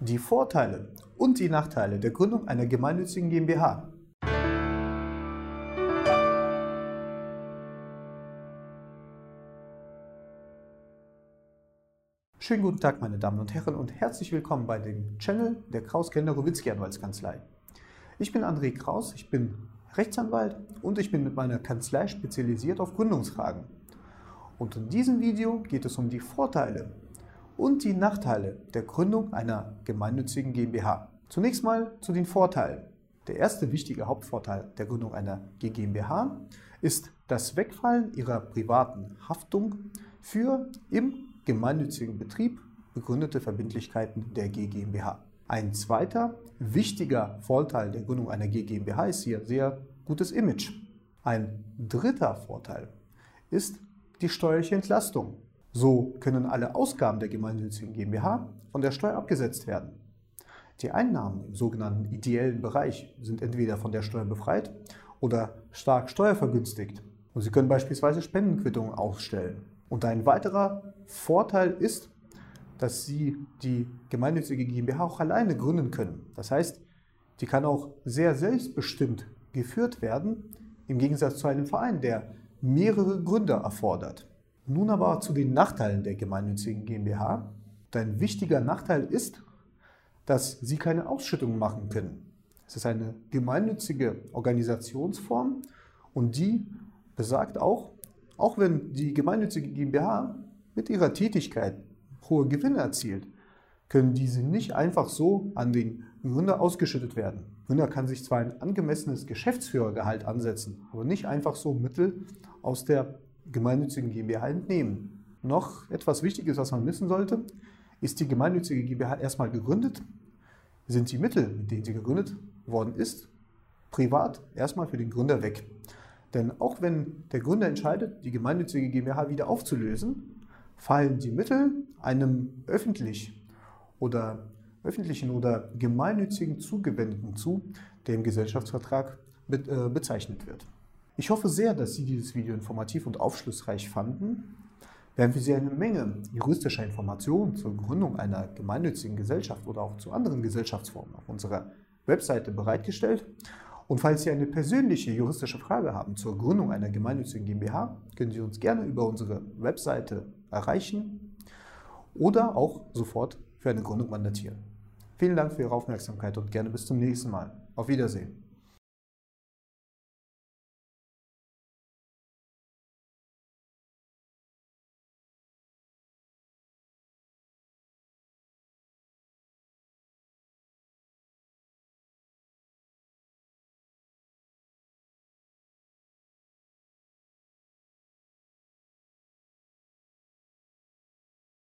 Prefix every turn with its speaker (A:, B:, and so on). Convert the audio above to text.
A: Die Vorteile und die Nachteile der Gründung einer gemeinnützigen GmbH. Schönen guten Tag, meine Damen und Herren, und herzlich willkommen bei dem Channel der Kraus-Kellner-Rowitzki Anwaltskanzlei. Ich bin André Kraus, ich bin Rechtsanwalt und ich bin mit meiner Kanzlei spezialisiert auf Gründungsfragen. Und in diesem Video geht es um die Vorteile und die Nachteile der Gründung einer gemeinnützigen GmbH. Zunächst mal zu den Vorteilen. Der erste wichtige Hauptvorteil der Gründung einer GmbH ist das Wegfallen ihrer privaten Haftung für im gemeinnützigen Betrieb begründete Verbindlichkeiten der GmbH. Ein zweiter wichtiger Vorteil der Gründung einer GmbH ist hier sehr gutes Image. Ein dritter Vorteil ist die steuerliche Entlastung. So können alle Ausgaben der gemeinnützigen GmbH von der Steuer abgesetzt werden. Die Einnahmen im sogenannten ideellen Bereich sind entweder von der Steuer befreit oder stark steuervergünstigt. Und Sie können beispielsweise Spendenquittungen ausstellen. Und ein weiterer Vorteil ist, dass Sie die gemeinnützige GmbH auch alleine gründen können. Das heißt, die kann auch sehr selbstbestimmt geführt werden, im Gegensatz zu einem Verein, der mehrere Gründer erfordert. Nun aber zu den Nachteilen der gemeinnützigen GmbH. Ein wichtiger Nachteil ist, dass Sie keine Ausschüttungen machen können. Es ist eine gemeinnützige Organisationsform und die besagt auch, auch wenn die gemeinnützige GmbH mit ihrer Tätigkeit hohe Gewinne erzielt, können diese nicht einfach so an den Gründer ausgeschüttet werden. Der Gründer kann sich zwar ein angemessenes Geschäftsführergehalt ansetzen, aber nicht einfach so Mittel aus der gemeinnützigen GmbH entnehmen. Noch etwas Wichtiges, was man wissen sollte, ist die gemeinnützige GmbH erstmal gegründet, sind die Mittel, mit denen sie gegründet worden ist, privat erstmal für den Gründer weg. Denn auch wenn der Gründer entscheidet, die gemeinnützige GmbH wieder aufzulösen, fallen die Mittel einem öffentlich oder öffentlichen oder gemeinnützigen Zugewendeten zu, der im Gesellschaftsvertrag äh, bezeichnet wird. Ich hoffe sehr, dass Sie dieses Video informativ und aufschlussreich fanden. Wir haben für Sie eine Menge juristischer Informationen zur Gründung einer gemeinnützigen Gesellschaft oder auch zu anderen Gesellschaftsformen auf unserer Webseite bereitgestellt. Und falls Sie eine persönliche juristische Frage haben zur Gründung einer gemeinnützigen GmbH, können Sie uns gerne über unsere Webseite erreichen oder auch sofort für eine Gründung mandatieren. Vielen Dank für Ihre Aufmerksamkeit und gerne bis zum nächsten Mal. Auf Wiedersehen.